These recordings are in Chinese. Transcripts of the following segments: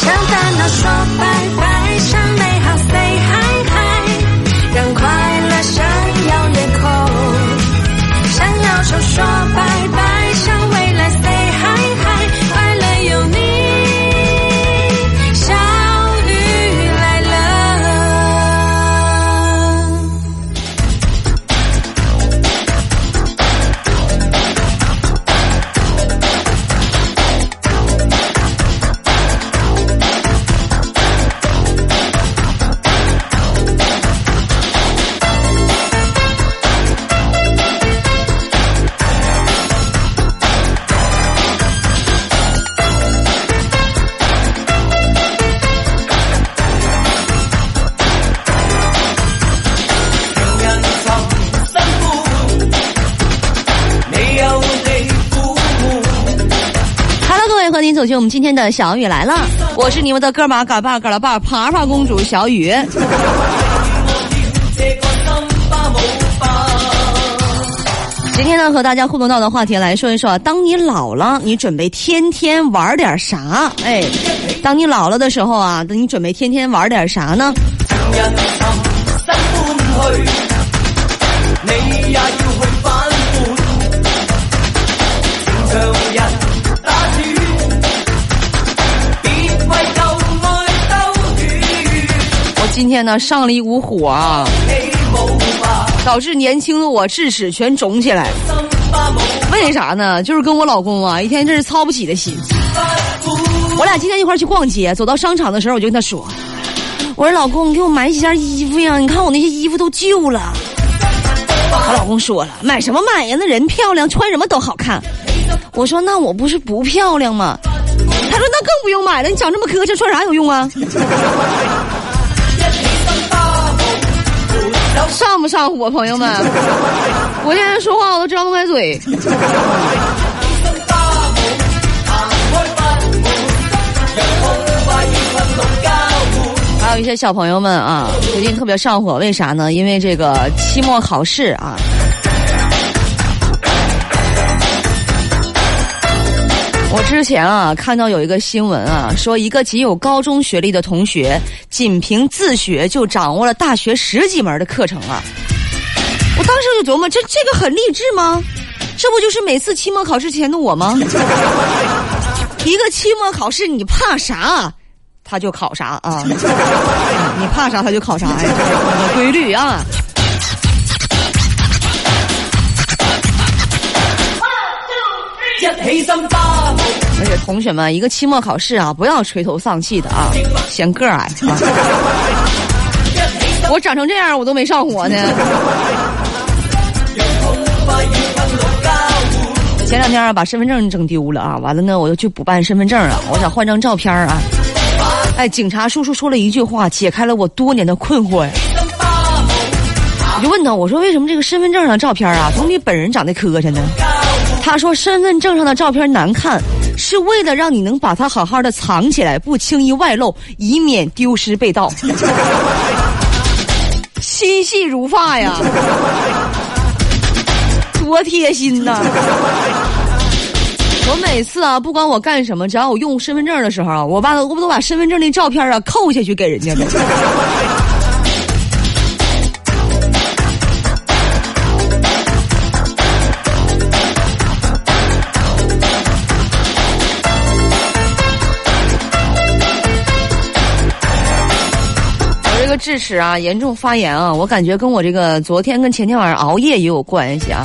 向烦恼说拜拜，向美好 say hi hi，让快乐闪耀夜空。向忧愁说拜走进我们今天的小雨来了，我是你们的哥们儿嘎巴嘎拉巴爬爬公主小雨。今天呢，和大家互动到的话题来说一说，当，你老了，你准备天天玩点啥？哎，当你老了的时候啊，你准备天天玩点啥呢？今天呢上了一股火啊，导，致年轻的我智齿全肿起来。为啥呢？就是跟我老公啊，一天真是操不起的心。我俩今天一块去逛街，走到商场的时候，我就跟他说：“我说老公，你给我买几件衣服呀？你看我那些衣服都旧了。”我老公说了：“买什么买呀？那人漂亮，穿什么都好看。”我说：“那我不是不漂亮吗？”他说：“那更不用买了，你长这么磕碜，穿啥有用啊？”上不上火，朋友们？我现在说话我都张不开嘴。还有一些小朋友们啊，最近特别上火，为啥呢？因为这个期末考试啊。我之前啊看到有一个新闻啊，说一个仅有高中学历的同学，仅凭自学就掌握了大学十几门的课程啊。我当时就琢磨，这这个很励志吗？这不就是每次期末考试前的我吗？一个期末考试，你怕啥？他就考啥啊？你怕啥他就考啥呀？这是个规律啊！一起心花舞，而且同学们，一个期末考试啊，不要垂头丧气的啊，嫌個兒矮啊！我长成这样，我都没上火呢。前两天啊，把身份证整丢了啊，完了呢，我又去补办身份证啊，我想换张照片啊。哎，警察叔叔说了一句话，解开了我多年的困惑呀。我就问他，我说为什么这个身份证上的照片啊，总比本人长得磕碜呢？他说身份证上的照片难看，是为了让你能把它好好的藏起来，不轻易外露，以免丢失被盗。心细如发呀，多贴心呐！我每次啊，不管我干什么，只要我用身份证的时候啊，我把我不都把身份证那照片啊扣下去给人家的。智齿啊严重发炎啊，我感觉跟我这个昨天跟前天晚上熬夜也有关系啊。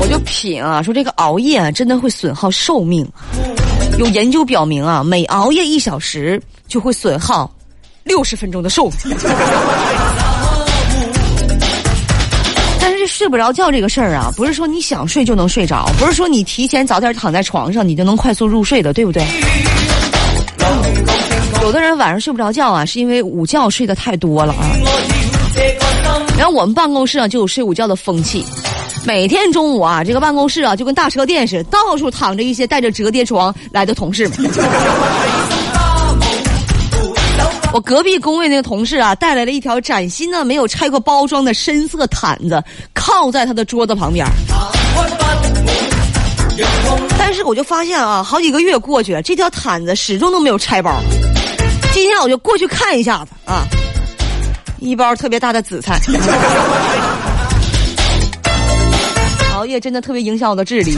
我就品啊，说这个熬夜啊，真的会损耗寿命。有研究表明啊，每熬夜一小时就会损耗六十分钟的寿命。睡不着觉这个事儿啊，不是说你想睡就能睡着，不是说你提前早点躺在床上你就能快速入睡的，对不对？有的人晚上睡不着觉啊，是因为午觉睡得太多了啊。然后我们办公室啊就有睡午觉的风气，每天中午啊，这个办公室啊就跟大车店似的，到处躺着一些带着折叠床来的同事们。我隔壁工位那个同事啊，带来了一条崭新的、没有拆过包装的深色毯子，靠在他的桌子旁边。但是我就发现啊，好几个月过去了，这条毯子始终都没有拆包。今天我就过去看一下子啊，一包特别大的紫菜。熬夜真的特别影响我的智力。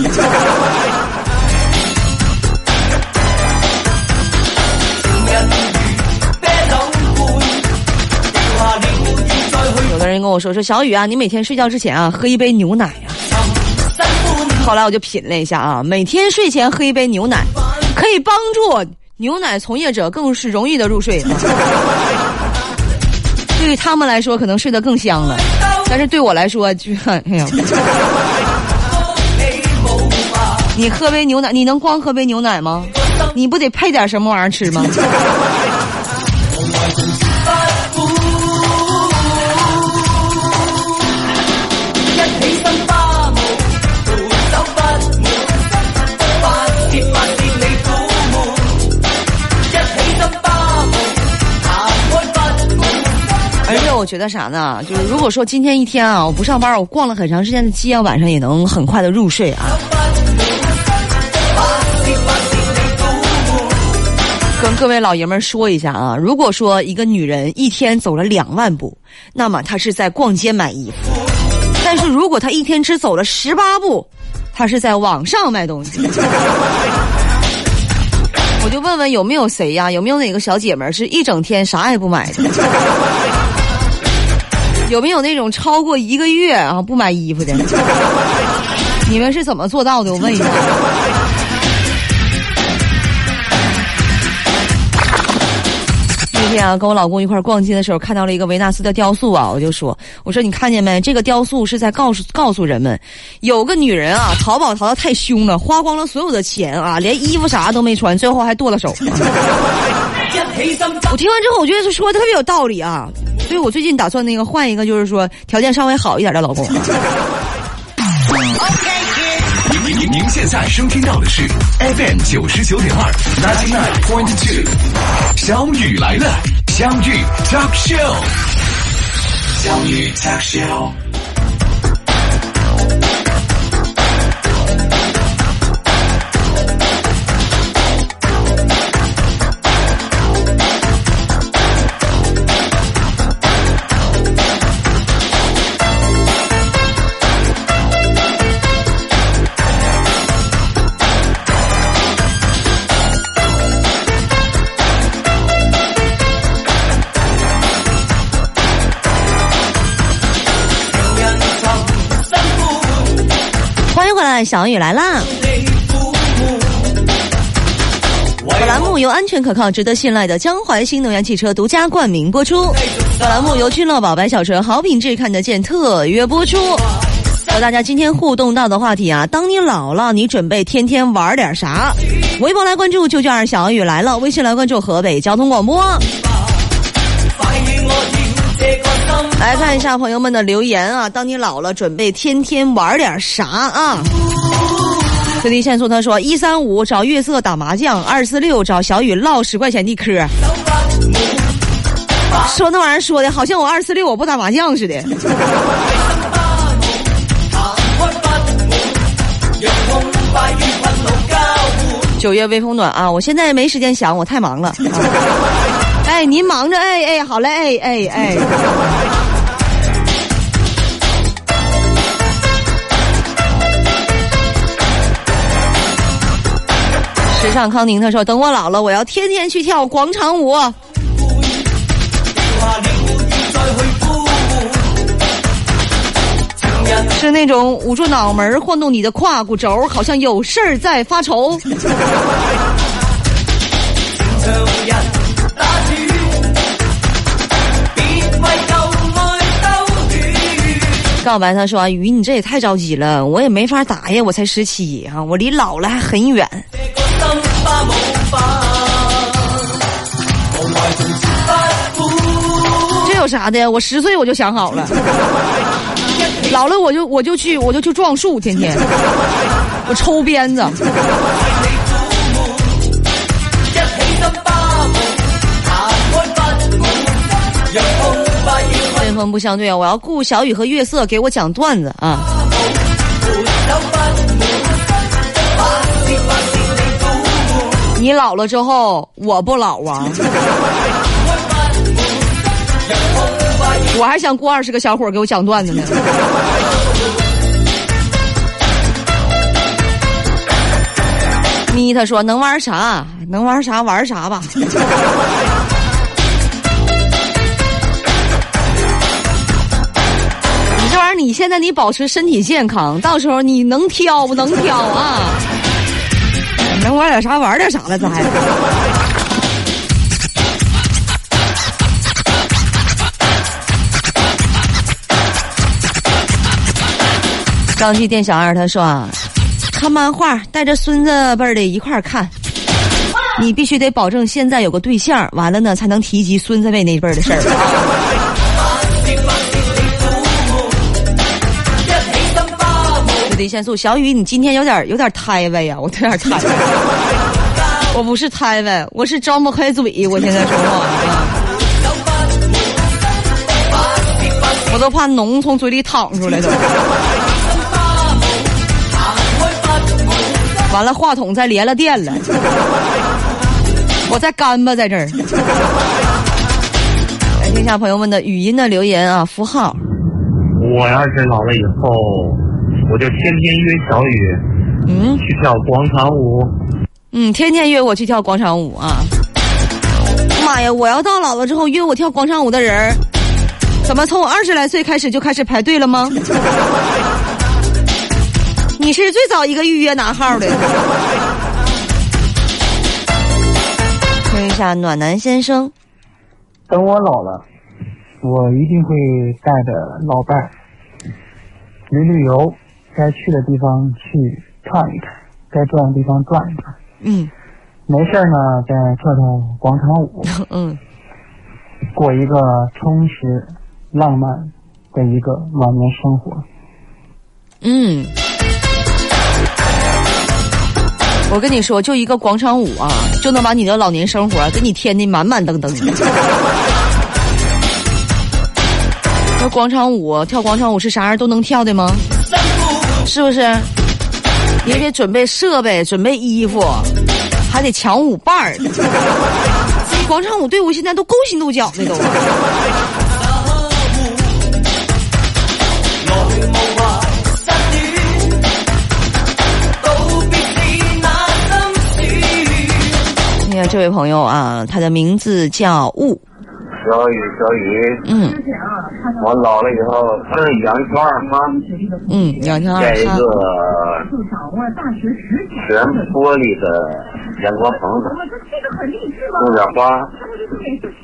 人跟我说说小雨啊，你每天睡觉之前啊，喝一杯牛奶啊。后来我就品了一下啊，每天睡前喝一杯牛奶，可以帮助牛奶从业者更是容易的入睡。对于他们来说，可能睡得更香了，但是对我来说，就哎呀。你喝杯牛奶，你能光喝杯牛奶吗？你不得配点什么玩意儿吃吗？觉得啥呢？就是如果说今天一天啊，我不上班，我逛了很长时间的街，晚上也能很快的入睡啊。跟各位老爷们说一下啊，如果说一个女人一天走了两万步，那么她是在逛街买衣服；但是如果她一天只走了十八步，她是在网上卖东西。我就问问有没有谁呀？有没有哪个小姐们是一整天啥也不买的？有没有那种超过一个月啊不买衣服的？你们是怎么做到的？我问一下。那天啊，跟我老公一块逛街的时候，看到了一个维纳斯的雕塑啊，我就说：“我说你看见没？这个雕塑是在告诉告诉人们，有个女人啊，淘宝淘的太凶了，花光了所有的钱啊，连衣服啥都没穿，最后还剁了手。”我听完之后，我觉得他说的特别有道理啊，所以我最近打算那个换一个，就是说条件稍微好一点的老公。您您您现在收听到的是 FM 九十九点二，ninety nine point two，小雨来了，相遇 talk show，小雨 talk show。小雨来啦！本栏目由安全可靠、值得信赖的江淮新能源汽车独家冠名播出。本栏目由君乐宝白小纯好品质看得见特约播出。和大家今天互动到的话题啊，当你老了，你准备天天玩点啥？微博来关注九九二小雨来了，微信来关注河北交通广播。来看一下朋友们的留言啊！当你老了，准备天天玩点啥啊？最低限速他说：一三五找月色打麻将，二四六找小雨唠十块钱的嗑。说那玩意儿说的好像我二四六我不打麻将似的。九月微风暖啊！我现在没时间想，我太忙了。哎，您忙着，哎哎，好嘞，哎哎哎。时尚康宁他说：“等我老了，我要天天去跳广场舞。”是那种捂住脑门晃动你的胯骨轴，好像有事儿在发愁。告白他说：“雨，你这也太着急了，我也没法打呀，我才十七啊，我离老了还很远。”这有啥的？我十岁我就想好了，老了我就我就去我就去撞树，天天我抽鞭子。锋不相对啊！我要雇小雨和月色给我讲段子啊！你老了之后，我不老啊！我还想雇二十个小伙给我讲段子呢。咪他说能玩啥？能玩啥玩啥吧。你现在你保持身体健康，到时候你能挑不能挑啊？能玩点啥玩点啥了，咱还。张记店小二他说啊，看漫画带着孙子辈儿的一块儿看，你必须得保证现在有个对象，完了呢才能提及孙子辈那辈儿的事儿。对限速，小雨，你今天有点有点胎位呀，我有点胎。我不是胎位，我是张不开嘴，我现在说话。我都怕脓从嘴里淌出来都。完了，话筒再连了电了，我再干巴在这儿。来听一下朋友们的语音的留言啊，符号。我要是老了以后，我就天天约小雨嗯去跳广场舞。嗯，天天约我去跳广场舞啊！妈呀，我要到老了之后约我跳广场舞的人儿，怎么从我二十来岁开始就开始排队了吗？你是最早一个预约拿号的。听一下暖男先生，等我老了，我一定会带着老伴儿旅旅游，该去的地方去看一看，该转的地方转一转。嗯没事儿呢，再跳跳广场舞，嗯，过一个充实、浪漫的一个晚年生活。嗯，我跟你说，就一个广场舞啊，就能把你的老年生活给你填的满满登登的。那广场舞跳广场舞是啥样都能跳的吗？是不是？也得准备设备，准备衣服，还得抢舞伴儿。广场舞队伍现在都勾心斗角的都。你看这位朋友啊，他的名字叫雾，小雨，小雨，嗯我老了以后吃羊圈儿哈，嗯，杨天二哈盖一个全玻璃的阳光棚子，种点花，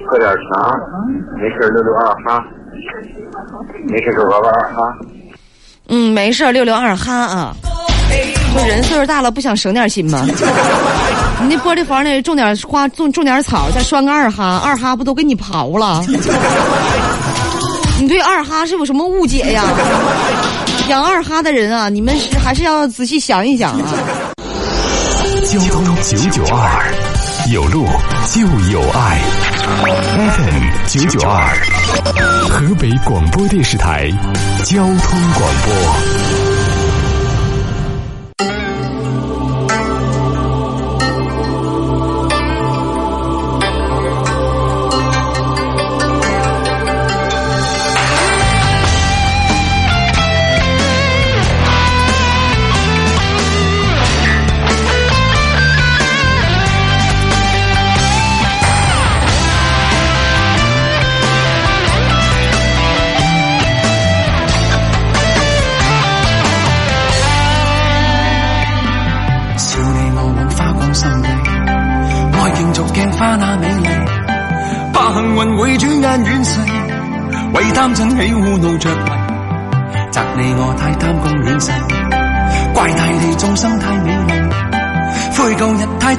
喝点茶，没事儿溜溜二哈，没事儿就玩玩二哈。嗯，没事儿，六六二哈啊。就人岁数大了，不想省点心吗？你那玻璃房里种点花，种种点草，再拴个二哈，二哈不都给你刨了？你对二哈是有什么误解呀？养二哈的人啊，你们是还是要仔细想一想啊。交通九九二，有路就有爱。FM 九九二，河北广播电视台交通广播。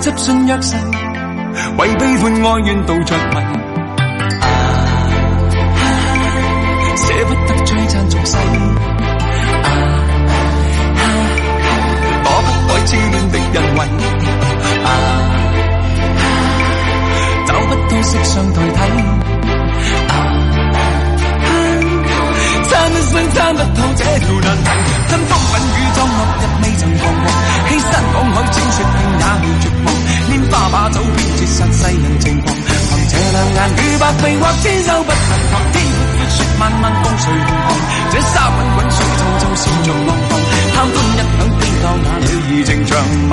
执信約誓，为悲欢哀怨妒着迷。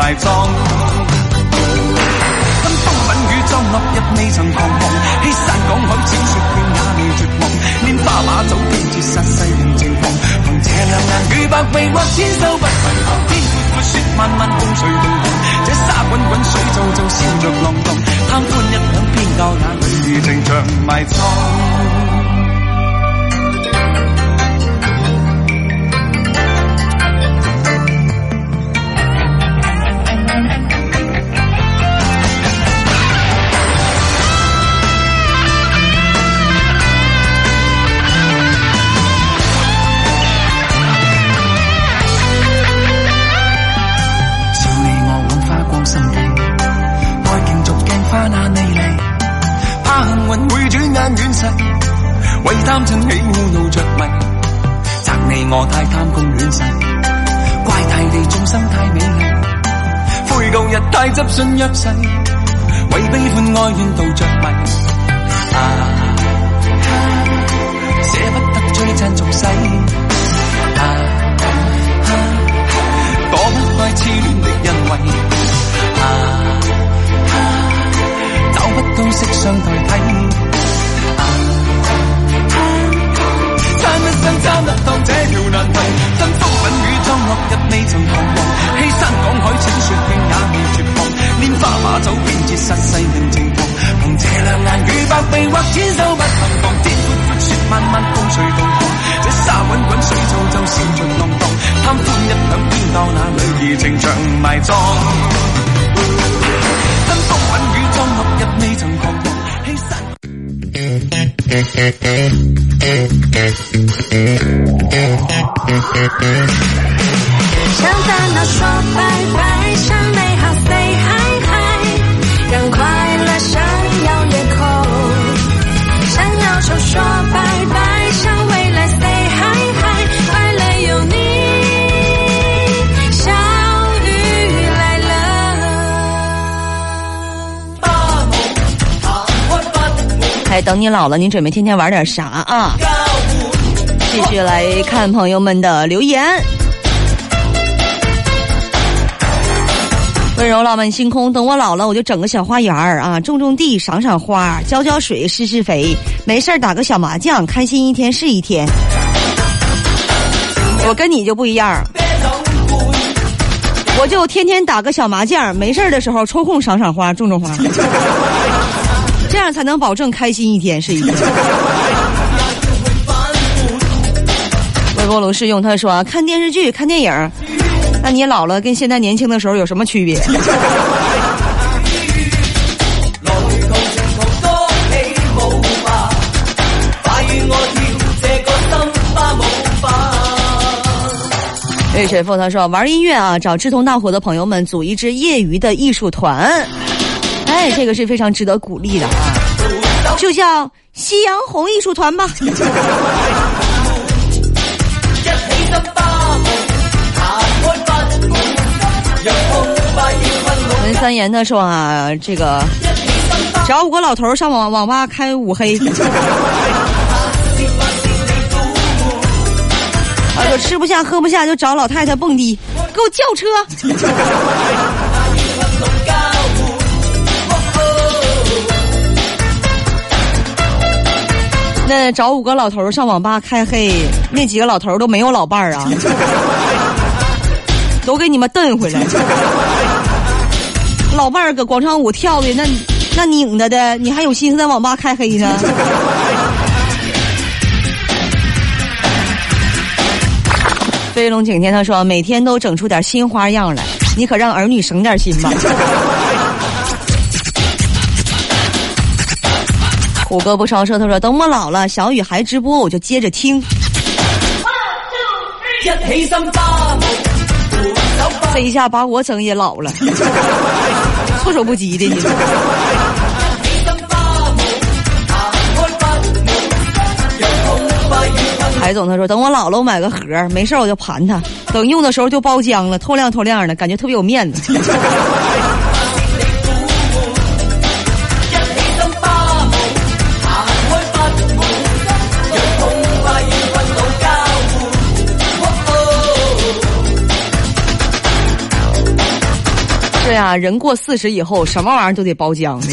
埋葬。真風品雨裝落日未曾彷徨，欺山赶海千雪遍也未绝望，拈花把酒偏折煞世人情狂，凭这两眼与百臂或千手不能防，天闊闊雪漫漫風隨同航，这沙滚滚水皱皱笑着浪荡。贪欢一晌偏教那女兒情長埋葬。太执信约誓，为悲欢哀怨妒着迷。啊，舍不得追讚俗世，向烦恼说拜拜，向美好 say hi hi，让快乐闪耀夜空。向忧愁说拜拜，向未来 say hi hi，快乐有你，小雨来了。哎，等你老了，你准备天天玩点啥啊？继续来看朋友们的留言。温柔浪漫星空，等我老了，我就整个小花园儿啊，种种地，赏赏花，浇浇水，施施肥，没事儿打个小麻将，开心一天是一天。我跟你就不一样，我就天天打个小麻将，没事儿的时候抽空赏赏花，种种花，这样才能保证开心一天是一天。波炉试用，他说看电视剧、看电影，那你老了跟现在年轻的时候有什么区别？魏水凤他说玩音乐啊，找志同道合的朋友们组一支业余的艺术团，哎，这个是非常值得鼓励的啊，就叫夕阳红艺术团吧。三言他说啊，这个找五个老头上网网吧开五黑。他 说吃不下喝不下就找老太太蹦迪，给我叫车。那找五个老头上网吧开黑，那几个老头都没有老伴儿啊，都给你们蹬回来。老伴儿搁广场舞跳的那那拧着的，你还有心思在网吧开黑呢？飞龙景天他说每天都整出点新花样来，你可让儿女省点心吧。虎哥不超车，他说等我老了，小雨还直播，我就接着听。这一下把我整也老了，措手不及的你。海总他说，等我老了，我买个盒儿，没事儿我就盘它，等用的时候就包浆了，透亮透亮的，感觉特别有面子。是呀，人过四十以后，什么玩意儿都得包浆。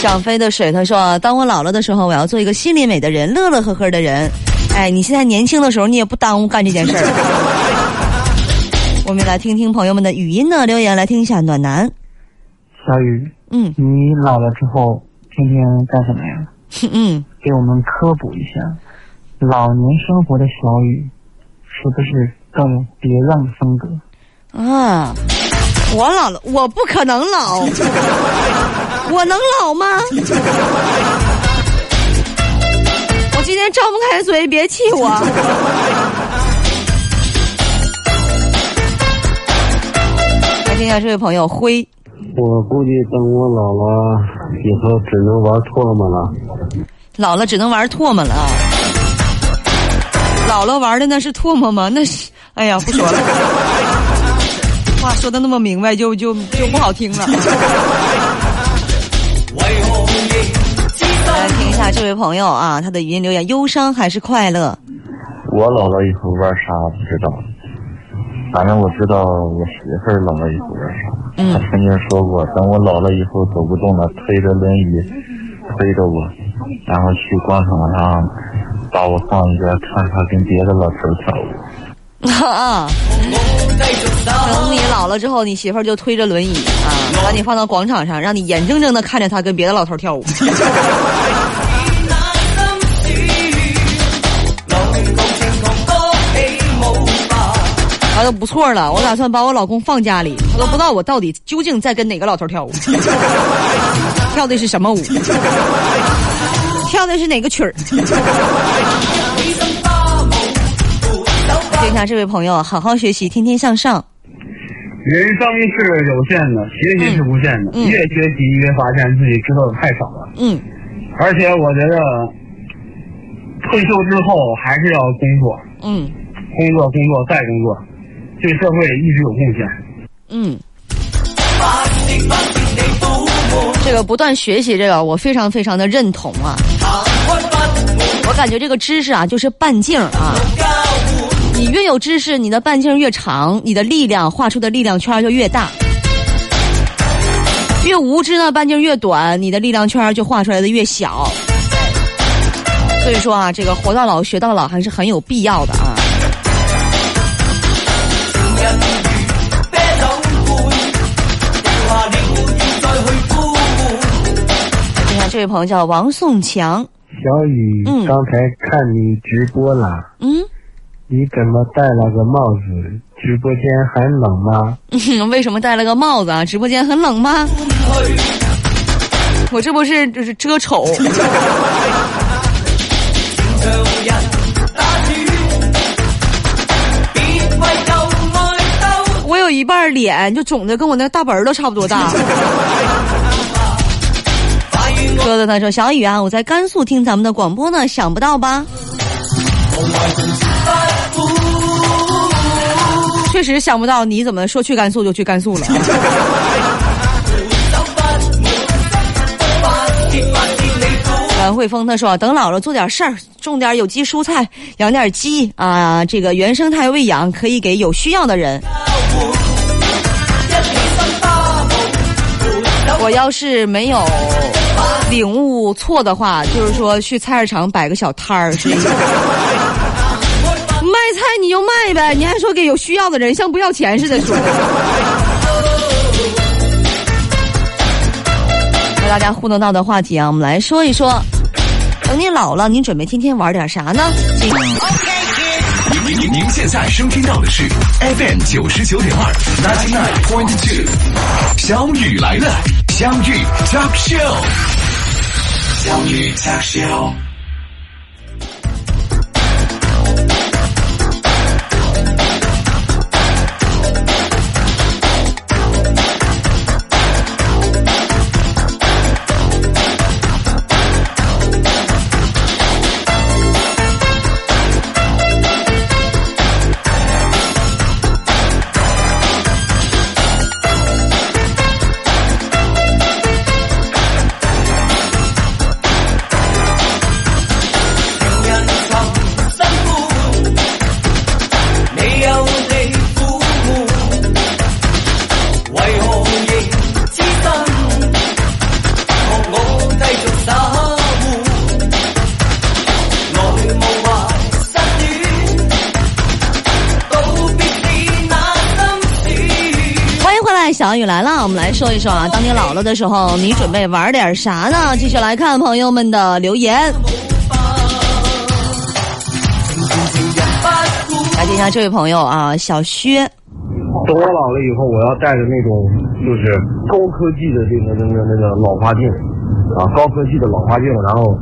想飞的水，他说：“当我老了的时候，我要做一个心里美的人，乐乐呵呵的人。哎，你现在年轻的时候，你也不耽误干这件事儿。我们来听听朋友们的语音呢留言，来听一下暖男。小雨，嗯你老了之后天天干什么呀？嗯，给我们科普一下，老年生活的小雨是不是更有别样的风格？啊，我老了，我不可能老，我能老吗？我今天张不开嘴，别气我。来听一下这位朋友辉，我估计等我老了以后，只能玩唾沫了。老了只能玩唾沫了。老了玩的那是唾沫吗？那是，哎呀，不说了。话说的那么明白，就就就不好听了。来听一下这位朋友啊，他的语音留言：忧伤还是快乐？我姥姥以后玩啥不知道，反正我知道我媳妇儿老了以后玩啥。嗯她曾经说过，等我老了以后走不动了，推着轮椅推着我，然后去广场上把我放一边，看他跟别的老头跳舞。啊，等你老了之后，你媳妇儿就推着轮椅啊，把你放到广场上，让你眼睁睁的看着他跟别的老头跳舞。他都不错了，我打算把我老公放家里，他都不知道我到底究竟在跟哪个老头跳舞，跳的是什么舞，跳的是哪个曲儿。下这位朋友，好好学习，天天向上。人生是有限的，学习是无限的。嗯嗯越学习越发现自己知道的太少了。嗯，而且我觉得退休之后还是要工作，嗯工作，工作再工作，对社会一直有贡献。嗯。这个不断学习，这个我非常非常的认同啊。我感觉这个知识啊，就是半径啊。你越有知识，你的半径越长，你的力量画出的力量圈就越大。越无知呢，半径越短，你的力量圈就画出来的越小。所以说啊，这个活到老学到老还是很有必要的啊。位朋友叫王颂强，小雨嗯刚才看你直播了，嗯，你怎么戴了个帽子？直播间很冷吗？为什么戴了个帽子啊？直播间很冷吗？我这不是就是遮丑。我有一半脸就肿的跟我那大本儿都差不多大。哥哥他说：“小雨啊，我在甘肃听咱们的广播呢，想不到吧？”确实想不到，你怎么说去甘肃就去甘肃了？阮慧峰他说：“等老了做点事儿，种点有机蔬菜，养点鸡啊，这个原生态喂养可以给有需要的人。我要是没有领悟错的话，就是说去菜市场摆个小摊儿，卖菜你就卖呗，你还说给有需要的人，像不要钱似的说。”和大家互动到的话题啊，我们来说一说，等你老了，你准备天天玩点啥呢？您您您您现在收听到的是 FM 九十九点二 ninety nine point two，小雨来了，相遇 Talk Show，相遇 Talk Show。来了，我们来说一说啊，当你老了的时候，你准备玩点啥呢？继续来看朋友们的留言。来听一下这位朋友啊，小薛。等我老了以后，我要带着那种就是高科技的这个那个那个老花镜，啊，高科技的老花镜，然后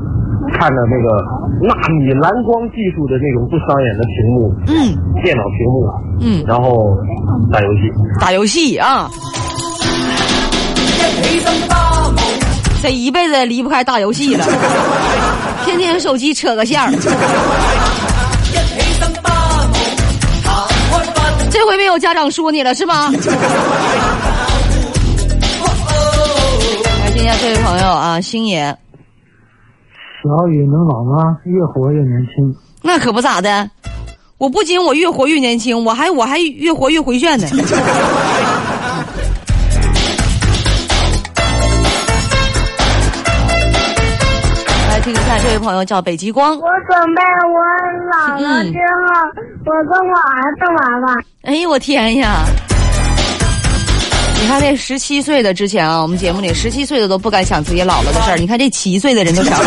看着那个纳米蓝光技术的那种不伤眼的屏幕，嗯，电脑屏幕，嗯，然后打游戏，打游戏啊。这一辈子也离不开打游戏了，天天手机扯个线儿。这回没有家长说你了是吧？来听一下这位朋友啊，星爷。小雨能老吗？越活越年轻。那可不咋的，我不仅我越活越年轻，我还我还越活越回旋呢。听一下这位朋友叫北极光。我准备我老了之后，我跟我儿子玩玩。哎呦我天呀！你看那十七岁的之前啊，我们节目里十七岁的都不敢想自己老了的事儿，你看这七岁的人都想。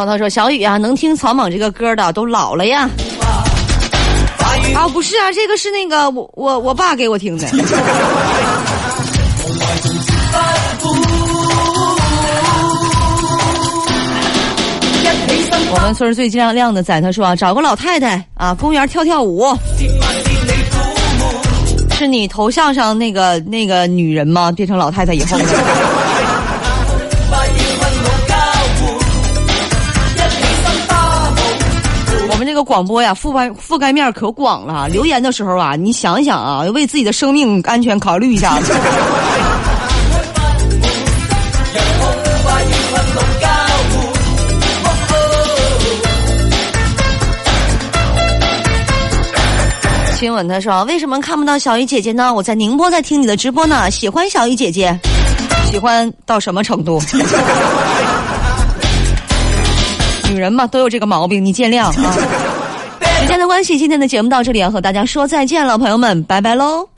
涛涛说：“小雨啊，能听草蜢这个歌的都老了呀。”啊，不是啊，这个是那个我我我爸给我听的。我们村最亮亮的仔他说啊，找个老太太啊，公园跳跳舞。是你头像上那个那个女人吗？变成老太太以后。这个广播呀，覆盖覆盖面可广了。留言的时候啊，你想一想啊，为自己的生命安全考虑一下。亲吻他说：“为什么看不到小雨姐姐呢？我在宁波在听你的直播呢，喜欢小雨姐姐，喜欢到什么程度？女人嘛，都有这个毛病，你见谅啊。时间的关系，今天的节目到这里要和大家说再见了，朋友们，拜拜喽。”